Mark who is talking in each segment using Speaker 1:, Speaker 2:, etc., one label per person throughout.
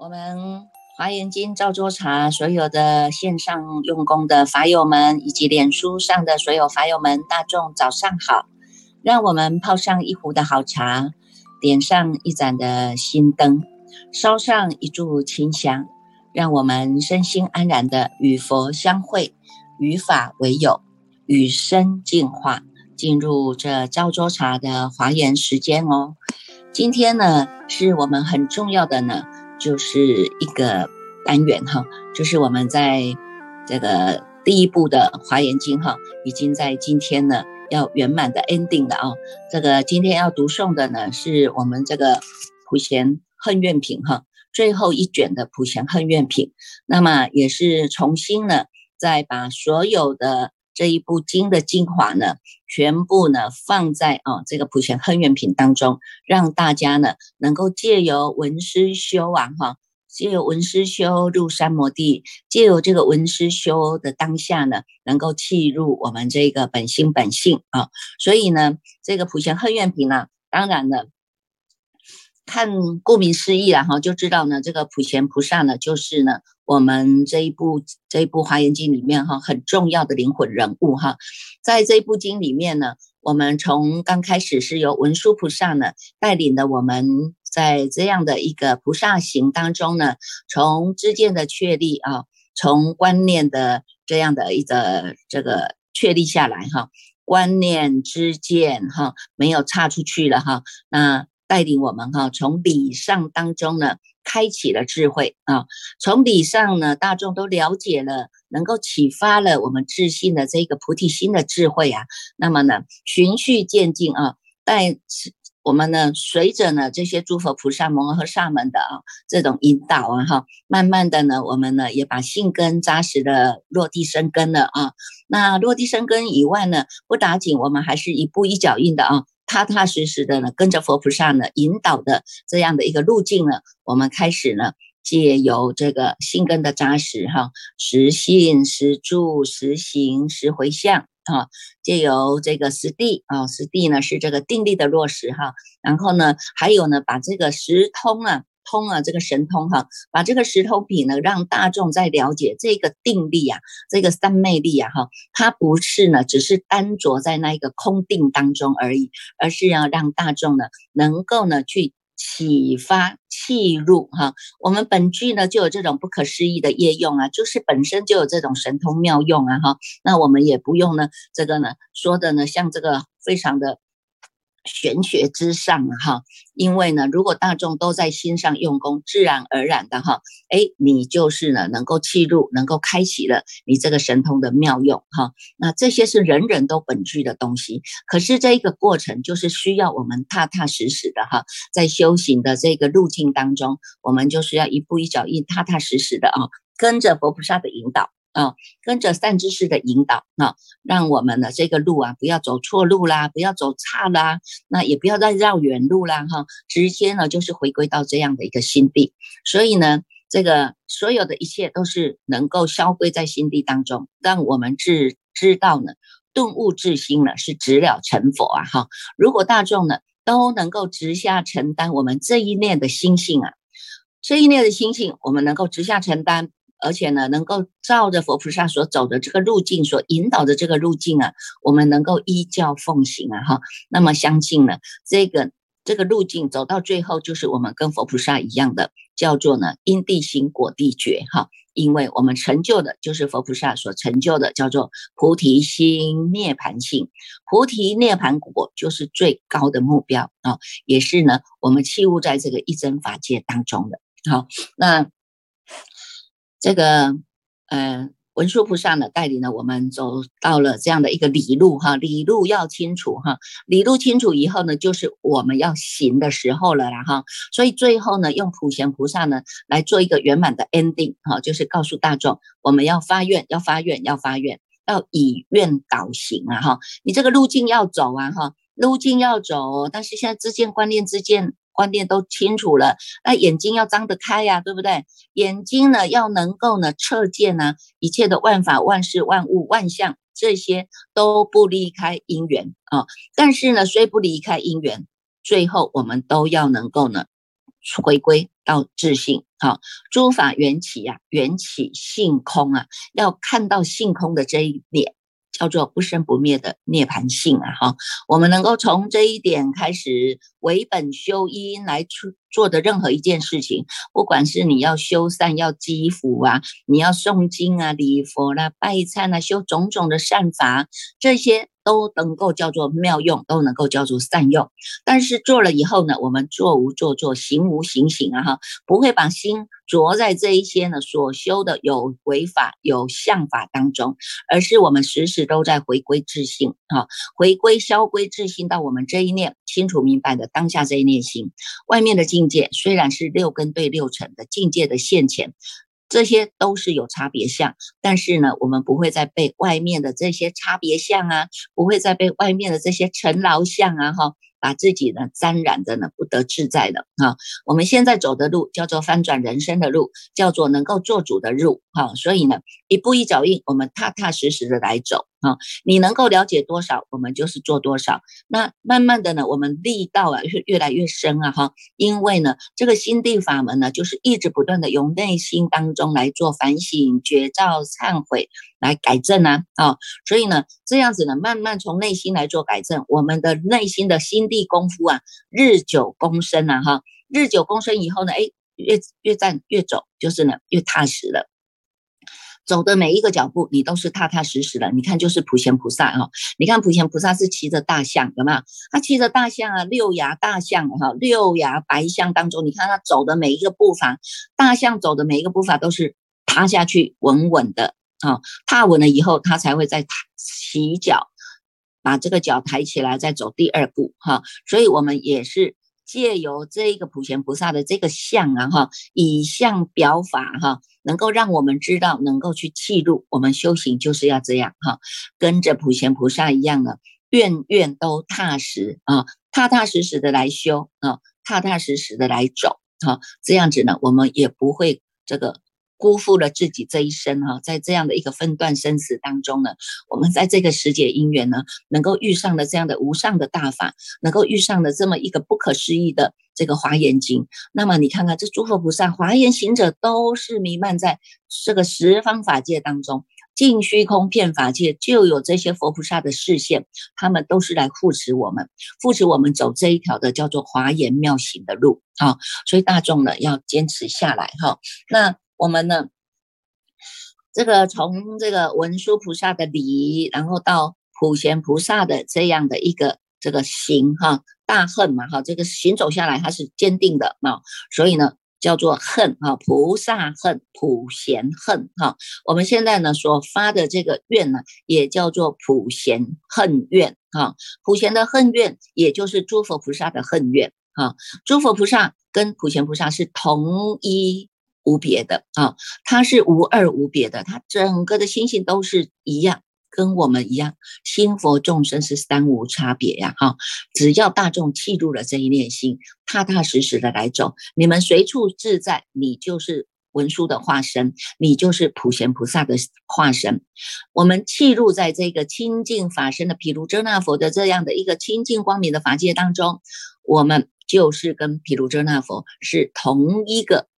Speaker 1: 我们华严经赵州茶所有的线上用功的法友们，以及脸书上的所有法友们，大众早上好！让我们泡上一壶的好茶，点上一盏的心灯，烧上一炷清香，让我们身心安然的与佛相会，与法为友，与生进化，进入这赵州茶的华严时间哦。今天呢，是我们很重要的呢。就是一个单元哈，就是我们在这个第一部的华严经哈，已经在今天呢要圆满的 ending 了啊。这个今天要读诵的呢，是我们这个普贤恨愿品哈，最后一卷的普贤恨怨品。那么也是重新呢，再把所有的这一部经的精华呢，全部呢放在啊这个普贤恨怨品当中，让大家呢能够借由文思修啊哈，借由文思修入三摩地，借由这个文思修的当下呢，能够契入我们这个本心本性啊。所以呢，这个普贤恨怨品呢，当然了。看，顾名思义了，哈，就知道呢，这个普贤菩萨呢，就是呢，我们这一部这一部华严经里面哈，很重要的灵魂人物哈。在这一部经里面呢，我们从刚开始是由文殊菩萨呢带领的，我们在这样的一个菩萨行当中呢，从知见的确立啊，从观念的这样的一个这个确立下来哈，观念知见哈，没有差出去了哈，那。带领我们哈，从礼上当中呢，开启了智慧啊。从礼上呢，大众都了解了，能够启发了我们自信的这个菩提心的智慧啊。那么呢，循序渐进啊，带我们呢，随着呢这些诸佛菩萨摩诃萨们的啊这种引导啊哈，慢慢的呢，我们呢也把性根扎实的落地生根了啊。那落地生根以外呢，不打紧，我们还是一步一脚印的啊。踏踏实实的呢，跟着佛菩萨呢引导的这样的一个路径呢，我们开始呢，借由这个心根的扎实哈，实信实住实行实回向啊，借由这个实地啊，实地呢是这个定力的落实哈，然后呢，还有呢，把这个实通啊。通啊，这个神通哈，把这个石头品呢，让大众在了解这个定力啊，这个三昧力啊哈，它不是呢，只是单着在那一个空定当中而已，而是要让大众呢，能够呢去启发契入哈。我们本具呢就有这种不可思议的业用啊，就是本身就有这种神通妙用啊哈。那我们也不用呢，这个呢说的呢，像这个非常的。玄学之上哈，因为呢，如果大众都在心上用功，自然而然的哈，哎，你就是呢，能够契入，能够开启了你这个神通的妙用哈。那这些是人人都本具的东西，可是这一个过程就是需要我们踏踏实实的哈，在修行的这个路径当中，我们就是要一步一脚印，踏踏实实的啊，跟着佛菩萨的引导。啊，跟着善知识的引导啊，让我们的这个路啊，不要走错路啦，不要走差啦，那也不要再绕远路啦，哈，直接呢就是回归到这样的一个心地。所以呢，这个所有的一切都是能够消归在心地当中，让我们知知道呢，顿悟自心呢是直了成佛啊，哈。如果大众呢都能够直下承担我们这一念的心性啊，这一念的心性，我们能够直下承担。而且呢，能够照着佛菩萨所走的这个路径，所引导的这个路径啊，我们能够依教奉行啊，哈。那么相信呢，这个这个路径走到最后，就是我们跟佛菩萨一样的，叫做呢因地行果地觉哈。因为我们成就的就是佛菩萨所成就的，叫做菩提心涅盘性，菩提涅盘果就是最高的目标啊，也是呢我们器物在这个一真法界当中的。好，那。这个，呃，文殊菩萨呢，带领了我们走到了这样的一个理路哈，理路要清楚哈，理路清楚以后呢，就是我们要行的时候了啦哈，所以最后呢，用普贤菩萨呢来做一个圆满的 ending 哈，就是告诉大众，我们要发愿，要发愿，要发愿，要以愿导行啊哈，你这个路径要走啊哈，路径要走，但是现在之间观念之间。观念都清楚了，那眼睛要张得开呀，对不对？眼睛呢要能够呢测见呢一切的万法、万事、万物、万象，这些都不离开因缘啊。但是呢，虽不离开因缘，最后我们都要能够呢回归到自性。好，诸法缘起呀，缘起性空啊，要看到性空的这一点。叫做不生不灭的涅槃性啊！哈，我们能够从这一点开始为本修因来出做的任何一件事情，不管是你要修善、要积福啊，你要诵经啊、礼佛啦、拜忏啊、修种种的善法，这些。都能够叫做妙用，都能够叫做善用。但是做了以后呢，我们做无做做，行无行行啊哈，不会把心着在这一些呢所修的有违法有相法当中，而是我们时时都在回归自性啊，回归消归自性到我们这一念清楚明白的当下这一念心。外面的境界虽然是六根对六尘的境界的现前。这些都是有差别相，但是呢，我们不会再被外面的这些差别相啊，不会再被外面的这些尘劳相啊，哈。把自己呢沾染的呢不得自在的啊，我们现在走的路叫做翻转人生的路，叫做能够做主的路哈，所以呢一步一脚印，我们踏踏实实的来走啊，你能够了解多少，我们就是做多少。那慢慢的呢，我们力道啊越越来越深啊哈，因为呢这个心地法门呢，就是一直不断的由内心当中来做反省、觉照、忏悔。来改正呢，啊，所以呢，这样子呢，慢慢从内心来做改正，我们的内心的心地功夫啊，日久功深啊，哈，日久功深以后呢，哎，越越站越走，就是呢，越踏实了。走的每一个脚步，你都是踏踏实实的。你看，就是普贤菩萨哈，你看普贤菩萨是骑着大象，有没有？他骑着大象啊，六牙大象哈，六牙白象当中，你看他走的每一个步伐，大象走的每一个步伐都是踏下去稳稳的。啊，踏稳了以后，他才会再起脚，把这个脚抬起来，再走第二步。哈，所以我们也是借由这一个普贤菩萨的这个相啊，哈，以相表法，哈，能够让我们知道，能够去记录我们修行就是要这样，哈，跟着普贤菩萨一样的，愿愿都踏实啊，踏踏实实的来修啊，踏踏实实的来走，哈，这样子呢，我们也不会这个。辜负了自己这一生哈，在这样的一个分段生死当中呢，我们在这个时节因缘呢，能够遇上了这样的无上的大法，能够遇上了这么一个不可思议的这个华严经。那么你看看这诸佛菩萨、华严行者都是弥漫在这个十方法界当中，尽虚空遍法界就有这些佛菩萨的视线，他们都是来护持我们，护持我们走这一条的叫做华严妙行的路啊。所以大众呢要坚持下来哈。那我们呢，这个从这个文殊菩萨的礼，然后到普贤菩萨的这样的一个这个行哈，大恨嘛哈，这个行走下来它是坚定的啊，所以呢叫做恨哈，菩萨恨，普贤恨哈。我们现在呢所发的这个愿呢，也叫做普贤恨愿哈，普贤的恨愿，也就是诸佛菩萨的恨愿哈，诸佛菩萨跟普贤菩萨是同一。无别的啊，它是无二无别的，它整个的心性都是一样，跟我们一样，心佛众生是三无差别呀！哈，只要大众记住了这一念心，踏踏实实的来走，你们随处自在，你就是文殊的化身，你就是普贤菩萨的化身。我们契入在这个清净法身的毗卢遮那佛的这样的一个清净光明的法界当中，我们就是跟毗卢遮那佛是同一个。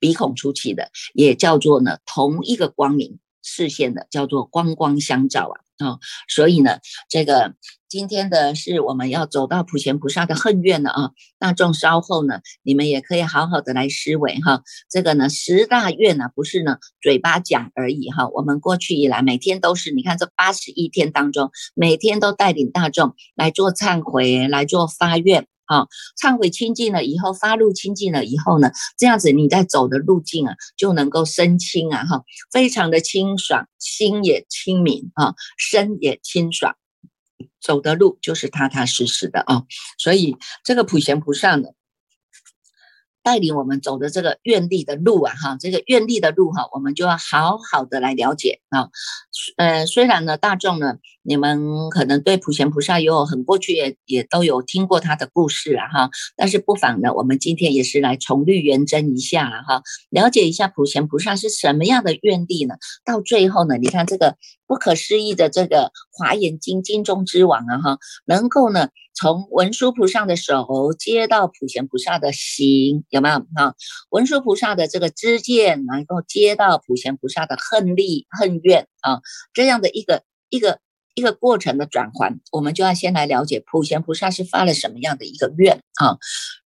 Speaker 1: 鼻孔出气的，也叫做呢同一个光明视线的，叫做光光相照啊啊！所以呢，这个今天的是我们要走到普贤菩萨的恨愿了啊！大众稍后呢，你们也可以好好的来思维哈。这个呢十大愿呢，不是呢嘴巴讲而已哈。我们过去以来每天都是，你看这八十一天当中，每天都带领大众来做忏悔，来做发愿。啊，忏悔清净了以后，发露清净了以后呢，这样子你在走的路径啊，就能够身清啊，哈，非常的清爽，心也清明啊，身也清爽，走的路就是踏踏实实的啊。所以这个普贤菩萨呢，带领我们走的这个愿力的路啊，哈，这个愿力的路哈，我们就要好好的来了解啊。呃，虽然呢，大众呢，你们可能对普贤菩萨有很过去也也都有听过他的故事了哈，但是不妨呢，我们今天也是来重绿圆真一下了哈，了解一下普贤菩萨是什么样的愿力呢？到最后呢，你看这个不可思议的这个华严经经中之王啊哈，能够呢。从文殊菩萨的手接到普贤菩萨的心，有没有啊？文殊菩萨的这个知见能够接到普贤菩萨的恨力恨怨啊，这样的一个一个一个过程的转换，我们就要先来了解普贤菩萨是发了什么样的一个愿啊。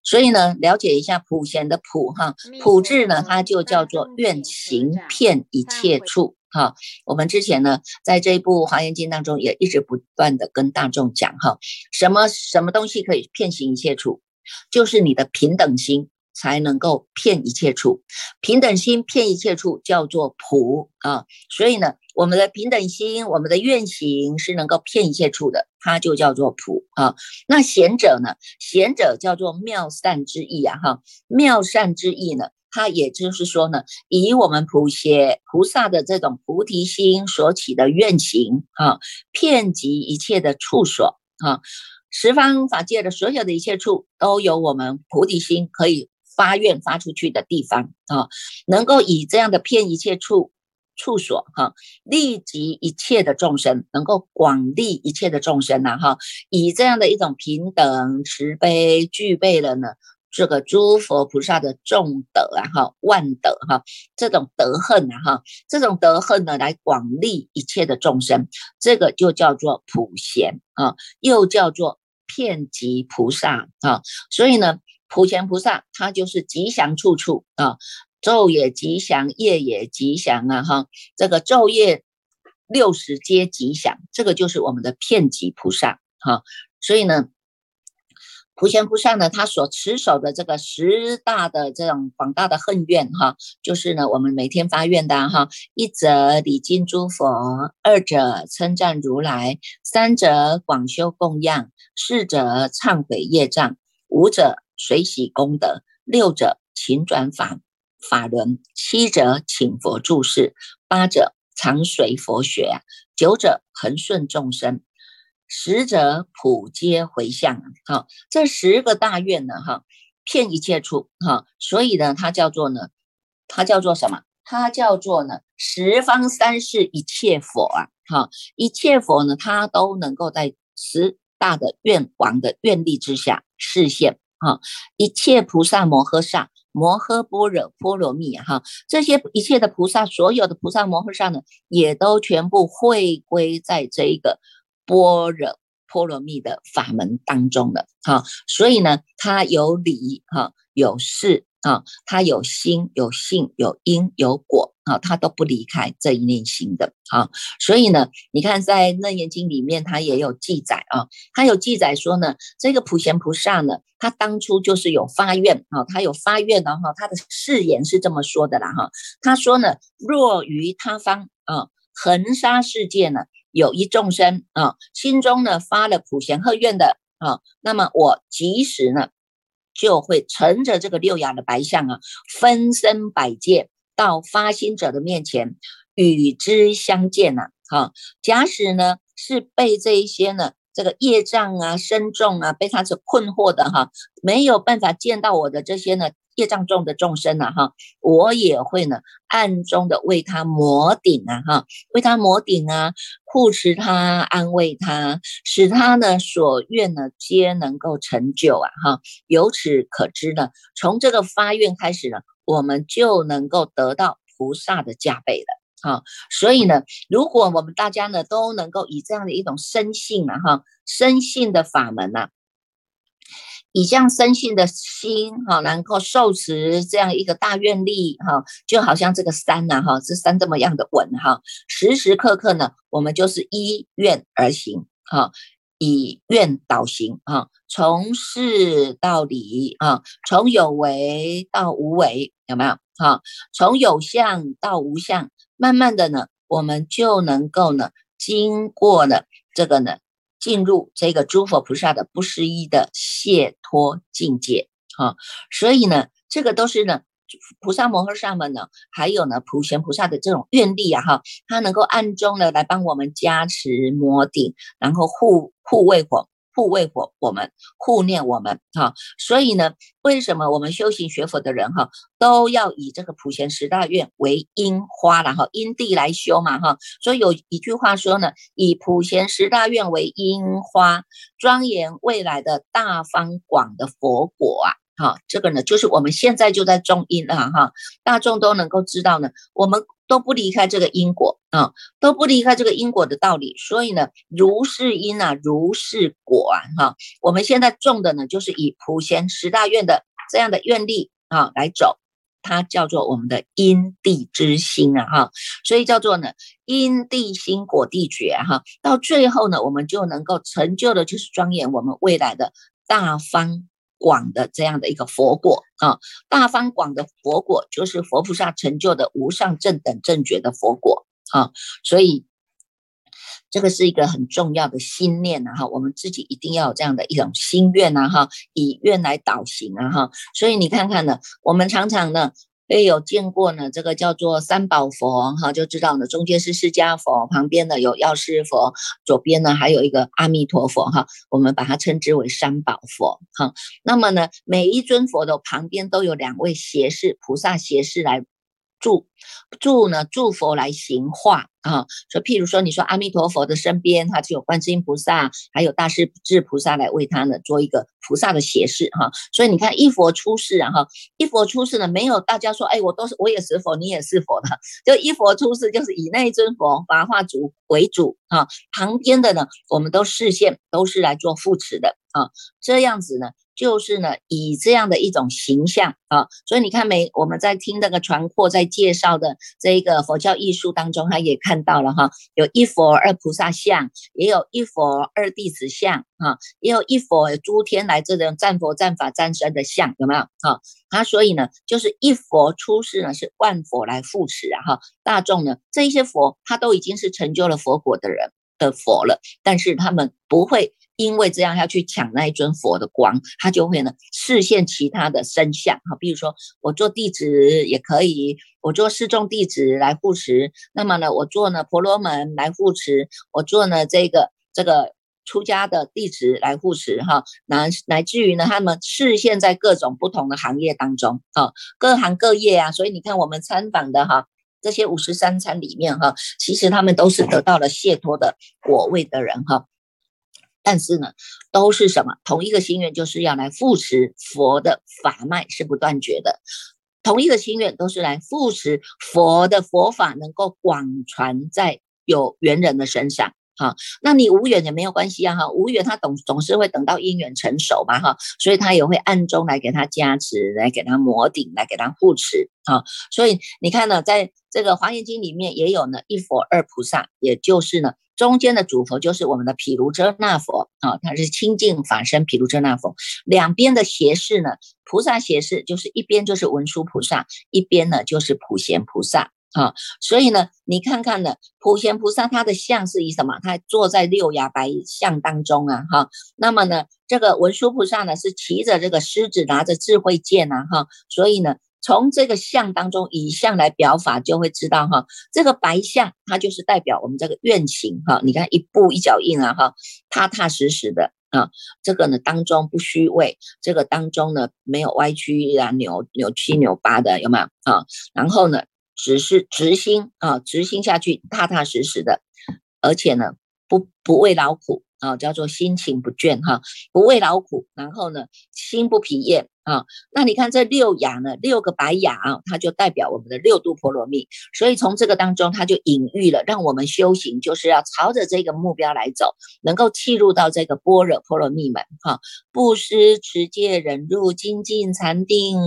Speaker 1: 所以呢，了解一下普贤的普哈普字呢，它就叫做愿行遍一切处。哈，我们之前呢，在这一部《华严经》当中，也一直不断的跟大众讲哈，什么什么东西可以骗行一切处，就是你的平等心才能够骗一切处，平等心骗一切处叫做普啊，所以呢，我们的平等心，我们的愿行是能够骗一切处的，它就叫做普啊。那贤者呢，贤者叫做妙善之意啊，哈，妙善之意呢。它也就是说呢，以我们普贤菩萨的这种菩提心所起的愿行啊，遍及一切的处所啊，十方法界的所有的一切处，都有我们菩提心可以发愿发出去的地方啊，能够以这样的遍一切处处所哈，利及一切的众生，能够广利一切的众生呐哈，以这样的一种平等慈悲具备了呢。这个诸佛菩萨的众德啊，哈，万德哈，这种德恨啊，哈，这种德恨呢，来广利一切的众生，这个就叫做普贤啊，又叫做遍及菩萨啊。所以呢，普贤菩萨他就是吉祥处处啊，昼也吉祥，夜也吉祥啊，哈，这个昼夜六时皆吉祥，这个就是我们的遍及菩萨哈。所以呢。普贤菩萨呢，他所持守的这个十大的这种广大的恨愿哈，就是呢，我们每天发愿的哈。一则礼敬诸佛，二者称赞如来，三者广修供养，四者忏悔业障，五者水喜功德，六者勤转法法轮，七者请佛注释，八者常随佛学，九者恒顺众生。十者普皆回向，哈，这十个大愿呢，哈，骗一切处，哈，所以呢，它叫做呢，它叫做什么？它叫做呢，十方三世一切佛啊，哈，一切佛呢，它都能够在十大的愿王的愿力之下实现，哈，一切菩萨摩诃萨、摩诃般若波罗蜜，哈，这些一切的菩萨，所有的菩萨摩诃萨呢，也都全部会归在这一个。般若波罗蜜的法门当中的哈，所以呢，它有理哈，有事啊，它有心有性有因有果啊，他都不离开这一念心的啊。所以呢，你看在《楞严经》里面，它也有记载啊，它有记载说呢，这个普贤菩萨呢，他当初就是有发愿啊，他有发愿的哈，他的誓言是这么说的啦哈，他说呢，若于他方啊，恒沙世界呢。有一众生啊，心中呢发了普贤贺愿的啊，那么我即时呢就会乘着这个六牙的白象啊，分身百界到发心者的面前与之相见呐。哈，假使呢是被这一些呢这个业障啊身重啊被他所困惑的哈，没有办法见到我的这些呢。业障重的众生呐，哈，我也会呢，暗中的为他摩顶啊，哈，为他摩顶啊，护持他，安慰他，使他呢所愿呢皆能够成就啊，哈，由此可知呢，从这个发愿开始呢，我们就能够得到菩萨的加倍了，哈，所以呢，如果我们大家呢都能够以这样的一种生信啊，哈，生信的法门呐。以这样生性的心哈，能够受持这样一个大愿力哈，就好像这个山呐哈，这山这么样的稳哈，时时刻刻呢，我们就是依愿而行哈，以愿导行啊，从事到理啊，从有为到无为，有没有哈？从有相到无相，慢慢的呢，我们就能够呢，经过了这个呢。进入这个诸佛菩萨的不思议的解脱境界啊，所以呢，这个都是呢。菩萨摩诃萨们呢，还有呢，普贤菩萨的这种愿力啊，哈，他能够暗中呢来帮我们加持摩顶，然后护护卫我，护卫我我们，护念我们哈。所以呢，为什么我们修行学佛的人哈，都要以这个普贤十大愿为因花然后因地来修嘛哈。所以有一句话说呢，以普贤十大愿为因花，庄严未来的大方广的佛果啊。好，这个呢，就是我们现在就在种因了哈，大众都能够知道呢，我们都不离开这个因果啊，都不离开这个因果的道理，所以呢，如是因啊，如是果啊，哈，我们现在种的呢，就是以普贤十大愿的这样的愿力啊来走，它叫做我们的因地之心啊，哈，所以叫做呢因地心果地觉哈，到最后呢，我们就能够成就的就是庄严我们未来的大方。广的这样的一个佛果啊，大方广的佛果就是佛菩萨成就的无上正等正觉的佛果啊，所以这个是一个很重要的心念呐哈，我们自己一定要有这样的一种心愿呐哈，以愿来导行啊哈，所以你看看呢，我们常常呢。也有见过呢，这个叫做三宝佛哈，就知道呢，中间是释迦佛，旁边呢有药师佛，左边呢还有一个阿弥陀佛哈，我们把它称之为三宝佛哈。那么呢，每一尊佛的旁边都有两位胁侍菩萨胁侍来。助助呢？助佛来行化啊！说譬如说，你说阿弥陀佛的身边，他就有观世音菩萨，还有大势至菩萨来为他呢做一个菩萨的胁侍哈。所以你看，一佛出世啊哈，一佛出世呢，没有大家说，哎，我都是我也是佛，你也是佛的，就一佛出世就是以那一尊佛法化主为主啊。旁边的呢，我们都视线都是来做扶持的啊，这样子呢。就是呢，以这样的一种形象啊，所以你看，没我们在听那个传扩在介绍的这一个佛教艺术当中，他也看到了哈，有一佛二菩萨像，也有一佛二弟子像啊，也有一佛诸天来这种战佛战法战身的像，有没有啊？他所以呢，就是一佛出世呢，是万佛来扶持啊哈，大众呢，这一些佛他都已经是成就了佛果的人的佛了，但是他们不会。因为这样要去抢那一尊佛的光，他就会呢视现其他的身相哈，比如说我做弟子也可以，我做示众弟子来护持，那么呢我做呢婆罗门来护持，我做呢这个这个出家的弟子来护持哈，乃乃至于呢他们视现在各种不同的行业当中啊，各行各业啊，所以你看我们参访的哈这些五十三参里面哈，其实他们都是得到了解脱的果位的人哈。但是呢，都是什么？同一个心愿，就是要来扶持佛的法脉是不断绝的。同一个心愿，都是来扶持佛的佛法能够广传在有缘人的身上。哈，那你无缘也没有关系啊。哈，无缘他总总是会等到姻缘成熟嘛。哈，所以他也会暗中来给他加持，来给他摩顶，来给他护持。哈，所以你看呢，在这个华严经里面也有呢一佛二菩萨，也就是呢。中间的主佛就是我们的毗卢遮那佛啊，他是清净法身毗卢遮那佛。两边的胁侍呢，菩萨胁侍就是一边就是文殊菩萨，一边呢就是普贤菩萨啊。所以呢，你看看呢，普贤菩萨他的像是以什么？他坐在六牙白象当中啊，哈。那么呢，这个文殊菩萨呢是骑着这个狮子，拿着智慧剑呐，哈。所以呢。从这个相当中以相来表法，就会知道哈，这个白象它就是代表我们这个愿行哈。你看一步一脚印啊哈，踏踏实实的啊，这个呢当中不虚伪，这个当中呢没有歪曲啊扭扭曲扭八的有没有啊？然后呢只是直心啊，直心下去，踏踏实实的，而且呢不不畏劳苦。啊，叫做心情不倦哈，不畏劳苦，然后呢，心不疲厌啊。那你看这六雅呢，六个白雅啊，它就代表我们的六度波罗蜜。所以从这个当中，它就隐喻了，让我们修行就是要朝着这个目标来走，能够契入到这个般若波罗蜜门哈。布施、持戒、忍辱、精进、禅定、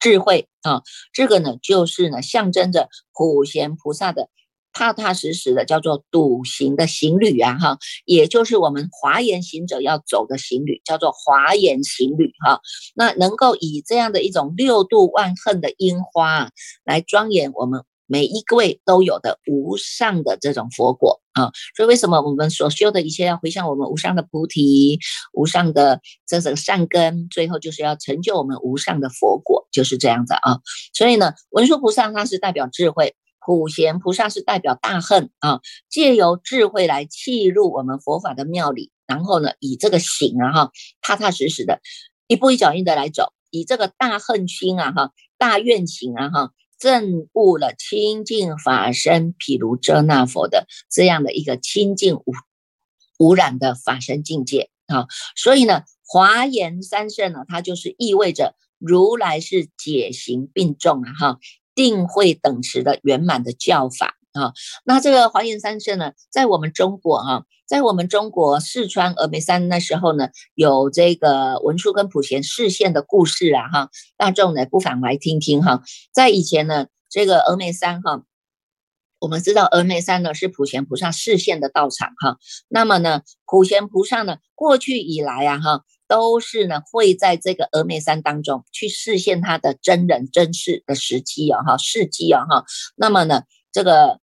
Speaker 1: 智慧啊，这个呢，就是呢，象征着普贤菩萨的。踏踏实实的叫做笃行的行旅啊，哈，也就是我们华严行者要走的行旅，叫做华严行旅哈。那能够以这样的一种六度万恨的樱花来庄严我们每一位都有的无上的这种佛果啊。所以为什么我们所修的一切要回向我们无上的菩提、无上的这个善根，最后就是要成就我们无上的佛果，就是这样子啊。所以呢，文殊菩萨他是代表智慧，普贤菩萨是代表大恨啊，借由智慧来契入我们佛法的庙里，然后呢，以这个行啊哈，踏踏实实的，一步一脚印的来走。以这个大恨心啊，哈，大愿行啊，哈，证悟了清净法身，毗卢遮那佛的这样的一个清净无污染的法身境界啊。所以呢，华严三圣呢，它就是意味着如来是解行并重啊，哈，定慧等持的圆满的教法啊。那这个华严三圣呢，在我们中国啊。在我们中国四川峨眉山那时候呢，有这个文殊跟普贤视线的故事啊，哈，大众呢不妨来听听哈。在以前呢，这个峨眉山哈，我们知道峨眉山呢是普贤菩萨视线的道场哈。那么呢，普贤菩萨呢，过去以来啊，哈，都是呢会在这个峨眉山当中去示现他的真人真事的时机啊，哈，事迹啊，哈。那么呢，这个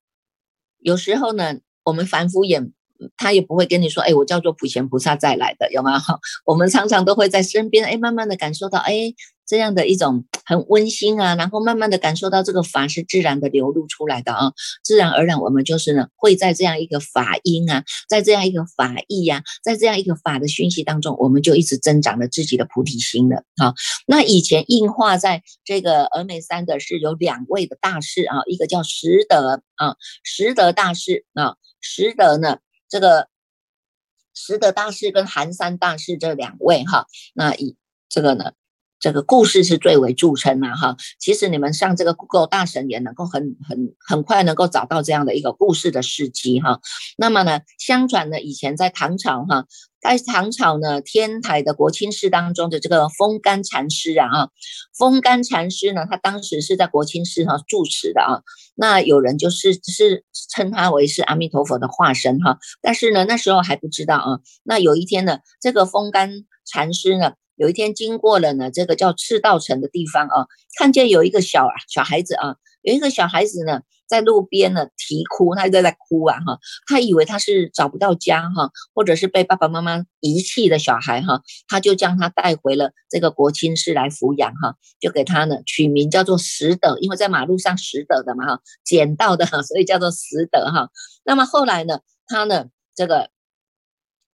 Speaker 1: 有时候呢，我们凡夫也。他也不会跟你说，哎，我叫做普贤菩萨再来的，有吗？哈，我们常常都会在身边，哎，慢慢的感受到，哎，这样的一种很温馨啊，然后慢慢的感受到这个法是自然的流露出来的啊，自然而然，我们就是呢，会在这样一个法音啊，在这样一个法意呀，在这样一个法的讯息当中，我们就一直增长了自己的菩提心了。好，那以前印化在这个峨眉山的是有两位的大师啊，一个叫实德啊，实德大师啊，实德呢。这个实德大师跟寒山大师这两位哈，那以这个呢，这个故事是最为著称的哈。其实你们上这个 Google 大神也能够很很很快能够找到这样的一个故事的事迹哈。那么呢，相传呢，以前在唐朝哈。在唐朝呢，天台的国清寺当中的这个风干禅师啊，啊，风干禅师呢，他当时是在国清寺哈住持的啊。那有人就是是称他为是阿弥陀佛的化身哈，但是呢，那时候还不知道啊。那有一天呢，这个风干禅师呢，有一天经过了呢，这个叫赤道城的地方啊，看见有一个小小孩子啊，有一个小孩子呢。在路边呢啼哭，他在在哭啊哈，他以为他是找不到家哈，或者是被爸爸妈妈遗弃的小孩哈，他就将他带回了这个国清寺来抚养哈，就给他呢取名叫做拾得，因为在马路上拾得的嘛哈，捡到的哈，所以叫做拾得哈。那么后来呢，他呢这个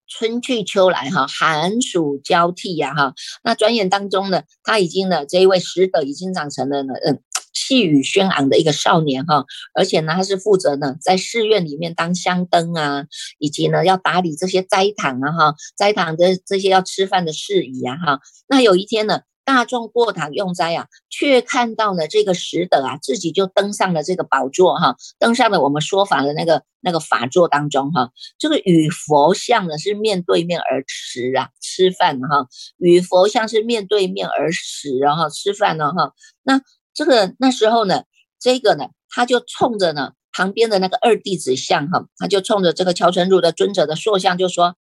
Speaker 1: 春去秋来哈，寒暑交替呀哈，那转眼当中呢，他已经呢这一位使者已经长成了呢嗯。气宇轩昂的一个少年哈，而且呢，他是负责呢在寺院里面当香灯啊，以及呢要打理这些斋堂啊哈，斋堂的这些要吃饭的事宜啊哈。那有一天呢，大众过堂用斋啊，却看到了这个石德啊，自己就登上了这个宝座哈，登上了我们说法的那个那个法座当中哈。这个与佛像呢是面对面而食啊，吃饭哈，与佛像是面对面而食，然后吃饭呢哈，那。这个那时候呢，这个呢，他就冲着呢旁边的那个二弟子像哈，他就冲着这个乔成儒的尊者的塑像就说：“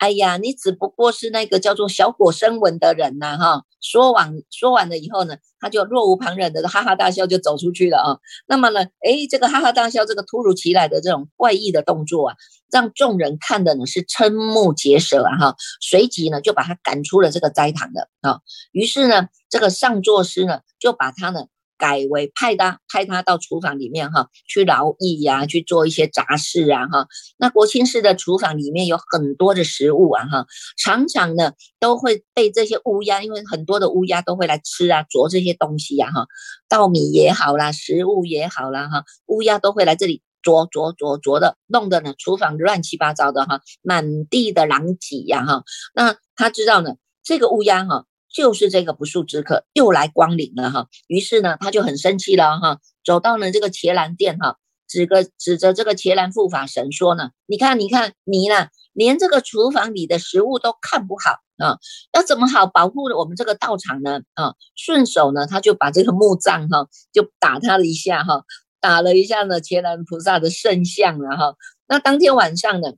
Speaker 1: 哎呀，你只不过是那个叫做小果生闻的人呐哈。”说完说完了以后呢，他就若无旁人的哈哈大笑就走出去了啊。那么呢，哎，这个哈哈大笑这个突如其来的这种怪异的动作啊，让众人看的呢是瞠目结舌啊哈。随即呢就把他赶出了这个斋堂的啊。于是呢，这个上座师呢。就把他呢改为派他派他到厨房里面哈去劳役呀，去做一些杂事啊哈。那国清寺的厨房里面有很多的食物啊哈，常常呢都会被这些乌鸦，因为很多的乌鸦都会来吃啊啄这些东西呀哈，稻米也好啦，食物也好啦哈，乌鸦都会来这里啄啄啄啄的，弄得呢厨房乱七八糟的哈，满地的狼藉呀哈。那他知道呢，这个乌鸦哈。就是这个不速之客又来光临了哈，于是呢，他就很生气了哈，走到了这个伽蓝殿哈，指个指着这个伽蓝护法神说呢，你看你看你呢，连这个厨房里的食物都看不好啊，要怎么好保护我们这个道场呢啊？顺手呢，他就把这个木杖哈，就打他了一下哈，打了一下呢伽蓝菩萨的圣像了哈，那当天晚上呢。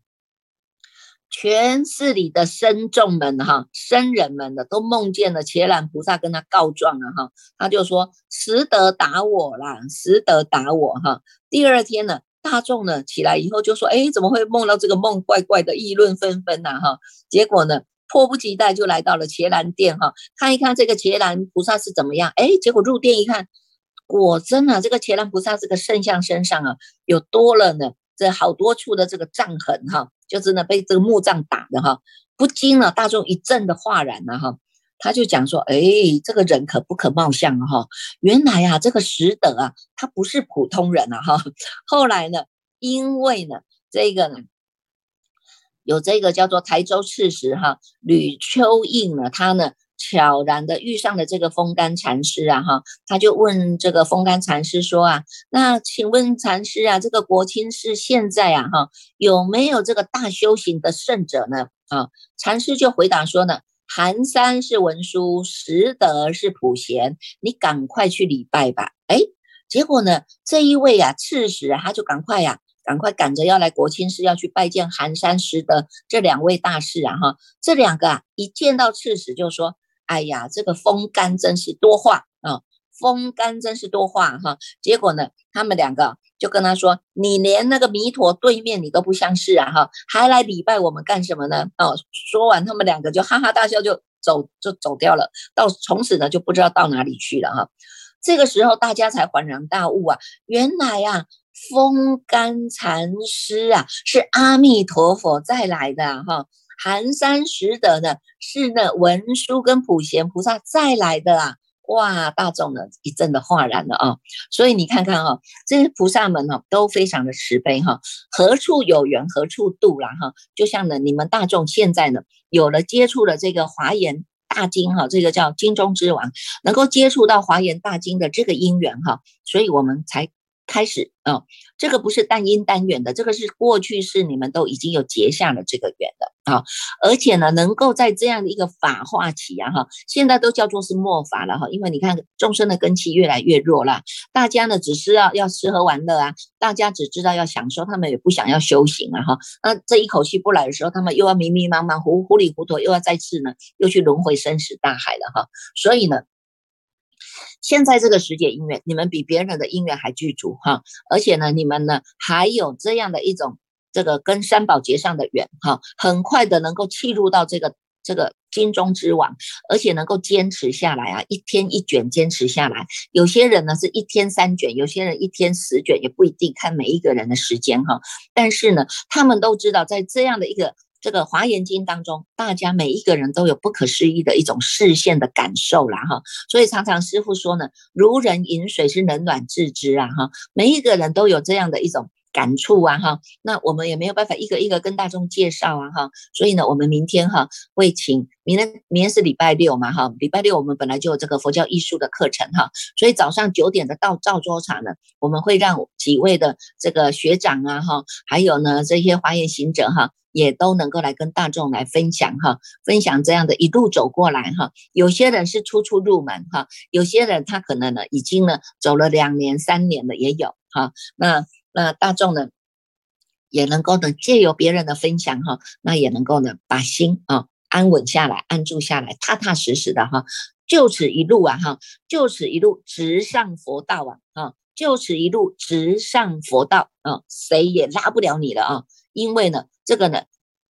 Speaker 1: 全市里的僧众们哈，僧人们的都梦见了伽蓝菩萨跟他告状了哈，他就说：“实得打我啦，实得打我哈。”第二天呢，大众呢起来以后就说，哎，怎么会梦到这个梦？怪怪的，议论纷纷呐，哈。结果呢，迫不及待就来到了伽蓝殿，哈，看一看这个伽蓝菩萨是怎么样。哎，结果入殿一看，果真啊，这个伽蓝菩萨这个圣像身上啊，有多了呢，这好多处的这个杖痕，哈，就真的被这个木杖打的，哈。不禁呢，大众一阵的哗然了，哈。他就讲说，哎，这个人可不可貌相哈？原来啊，这个石德啊，他不是普通人啊哈。后来呢，因为呢，这个呢，有这个叫做台州刺史哈吕秋应呢，他呢悄然的遇上了这个风干禅师啊哈，他就问这个风干禅师说啊，那请问禅师啊，这个国清寺现在啊哈有没有这个大修行的圣者呢？啊，禅师就回答说呢。寒山是文殊，实德是普贤，你赶快去礼拜吧。哎，结果呢，这一位啊，刺史啊，他就赶快呀，赶快赶着要来国清寺，要去拜见寒山实德这两位大士啊。哈，这两个啊，一见到刺史就说：“哎呀，这个风干真是多话啊，风干真是多话哈。”结果呢，他们两个。就跟他说：“你连那个弥陀对面你都不相识啊，哈，还来礼拜我们干什么呢？”哦，说完，他们两个就哈哈大笑，就走，就走掉了。到从此呢，就不知道到哪里去了哈。这个时候，大家才恍然大悟啊，原来啊，风干禅师啊，是阿弥陀佛再来的哈。寒山拾得呢，是那文殊跟普贤菩萨再来的啊。哇，大众呢一阵的哗然了啊！所以你看看哈，这些菩萨们哈都非常的慈悲哈，何处有缘何处度啦哈。就像呢，你们大众现在呢有了接触了这个华严大经哈，这个叫经中之王，能够接触到华严大经的这个因缘哈，所以我们才。开始啊，这个不是单因单缘的，这个是过去是你们都已经有结下了这个缘的啊，而且呢，能够在这样的一个法化起啊哈，现在都叫做是末法了哈，因为你看众生的根气越来越弱了，大家呢只是要要吃喝玩乐啊，大家只知道要享受，他们也不想要修行啊哈，那这一口气不来的时候，他们又要迷迷茫茫、糊糊里糊涂，又要再次呢又去轮回生死大海了哈，所以呢。现在这个时节姻缘，你们比别人的姻缘还具足哈，而且呢，你们呢还有这样的一种这个跟三宝结上的缘哈，很快的能够契入到这个这个金钟之网，而且能够坚持下来啊，一天一卷坚持下来。有些人呢是一天三卷，有些人一天十卷，也不一定看每一个人的时间哈。但是呢，他们都知道在这样的一个。这个华严经当中，大家每一个人都有不可思议的一种视线的感受啦，哈，所以常常师傅说呢，如人饮水是冷暖自知啊，哈，每一个人都有这样的一种感触啊，哈，那我们也没有办法一个一个跟大众介绍啊，哈，所以呢，我们明天哈会请明天明天是礼拜六嘛，哈，礼拜六我们本来就有这个佛教艺术的课程哈，所以早上九点的到赵州茶呢，我们会让几位的这个学长啊，哈，还有呢这些华严行者哈。也都能够来跟大众来分享哈，分享这样的一路走过来哈。有些人是初初入门哈，有些人他可能呢已经呢走了两年三年的也有哈。那那大众呢也能够呢借由别人的分享哈，那也能够呢把心啊安稳下来，安住下来，踏踏实实的哈。就此一路啊哈，就此一路直上佛道啊啊，就此一路直上佛道啊，谁也拉不了你了啊，因为呢。这个呢，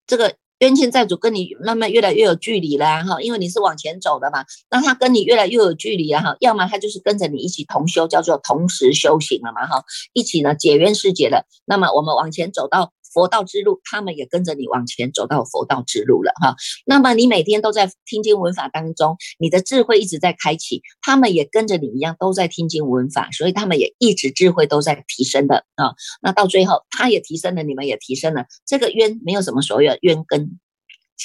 Speaker 1: 这个冤亲债主跟你慢慢越来越有距离了哈，因为你是往前走的嘛，那他跟你越来越有距离了哈，要么他就是跟着你一起同修，叫做同时修行了嘛哈，一起呢解冤释结了，那么我们往前走到。佛道之路，他们也跟着你往前走到佛道之路了哈。那么你每天都在听经闻法当中，你的智慧一直在开启，他们也跟着你一样都在听经闻法，所以他们也一直智慧都在提升的啊。那到最后，他也提升了，你们也提升了，这个冤没有什么所谓的冤根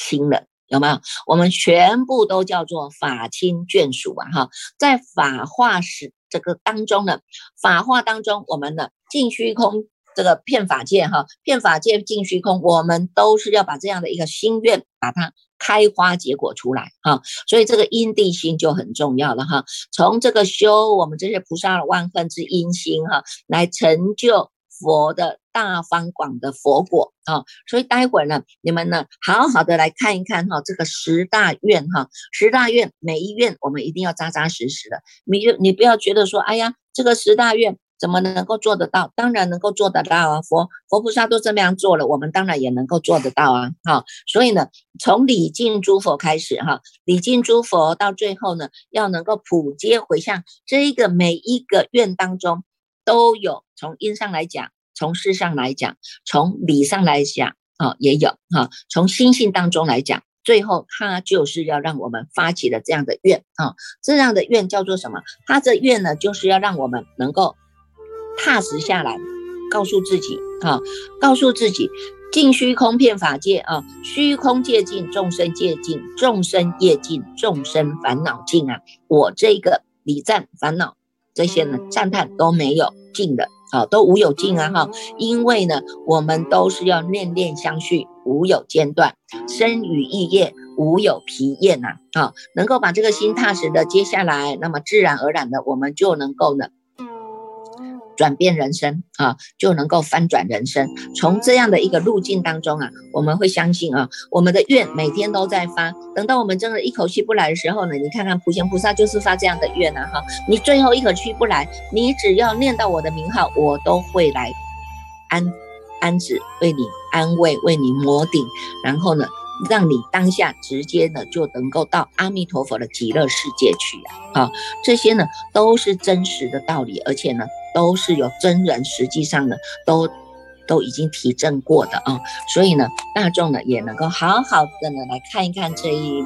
Speaker 1: 清了，有没有？我们全部都叫做法亲眷属啊哈。在法化时这个当中呢，法化当中，我们的净虚空。这个骗法界哈，骗法界尽虚空，我们都是要把这样的一个心愿，把它开花结果出来哈。所以这个因地心就很重要了哈。从这个修我们这些菩萨的万恨之因心哈，来成就佛的大方广的佛果啊。所以待会儿呢，你们呢好好的来看一看哈，这个十大愿哈，十大愿每一愿我们一定要扎扎实实的。你就你不要觉得说，哎呀，这个十大愿。怎么能够做得到？当然能够做得到啊！佛佛菩萨都这么样做了，我们当然也能够做得到啊！哈，所以呢，从礼敬诸佛开始哈，礼敬诸佛到最后呢，要能够普皆回向，这一个每一个愿当中都有，从因上来讲，从事上来讲，从理上来讲，啊，也有哈，从心性当中来讲。最后，他就是要让我们发起了这样的愿啊，这样的愿叫做什么？他这愿呢，就是要让我们能够踏实下来，告诉自己啊，告诉自己，尽虚空遍法界啊，虚空界尽，众生界尽，众生业尽，众生烦恼尽啊，我这个礼赞烦恼这些呢，赞叹都没有尽的啊，都无有尽啊哈，因为呢，我们都是要念念相续。无有间断，生与意业无有疲厌呐，啊，能够把这个心踏实的接下来，那么自然而然的，我们就能够呢，转变人生啊，就能够翻转人生。从这样的一个路径当中啊，我们会相信啊，我们的愿每天都在发，等到我们真的一口气不来的时候呢，你看看普贤菩萨就是发这样的愿呐，哈，你最后一口气不来，你只要念到我的名号，我都会来安。安置为你安慰，为你摩顶，然后呢，让你当下直接呢就能够到阿弥陀佛的极乐世界去啊！啊，这些呢都是真实的道理，而且呢都是有真人实际上呢都都已经提证过的啊，所以呢大众呢也能够好好的呢来看一看这一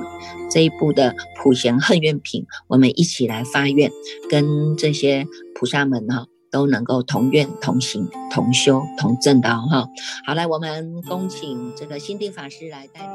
Speaker 1: 这一部的普贤恨愿品，我们一起来发愿，跟这些菩萨们哈。都能够同愿同行同修同证的哈，好来，我们恭请这个心地法师来带领。